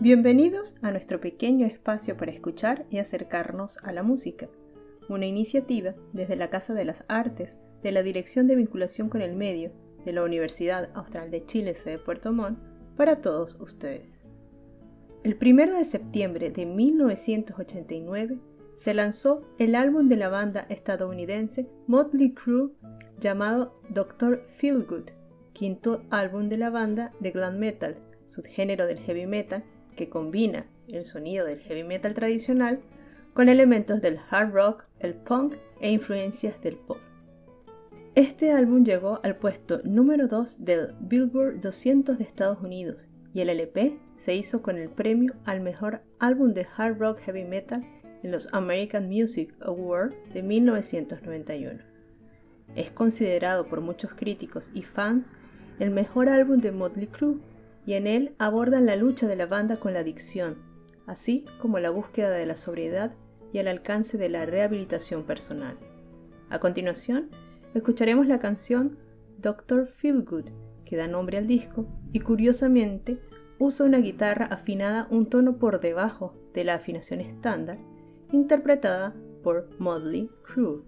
Bienvenidos a nuestro pequeño espacio para escuchar y acercarnos a la música, una iniciativa desde la Casa de las Artes de la Dirección de Vinculación con el Medio de la Universidad Austral de Chile, de Puerto Montt, para todos ustedes. El 1 de septiembre de 1989 se lanzó el álbum de la banda estadounidense Motley Crue llamado Dr. Feelgood, quinto álbum de la banda de glam metal, subgénero del heavy metal que combina el sonido del heavy metal tradicional con elementos del hard rock, el punk e influencias del pop. Este álbum llegó al puesto número 2 del Billboard 200 de Estados Unidos y el LP se hizo con el premio al mejor álbum de hard rock heavy metal en los American Music Awards de 1991. Es considerado por muchos críticos y fans el mejor álbum de Motley Crue y en él abordan la lucha de la banda con la adicción, así como la búsqueda de la sobriedad y el alcance de la rehabilitación personal. A continuación, escucharemos la canción Doctor Feelgood, que da nombre al disco y curiosamente usa una guitarra afinada un tono por debajo de la afinación estándar, interpretada por Motley Crue.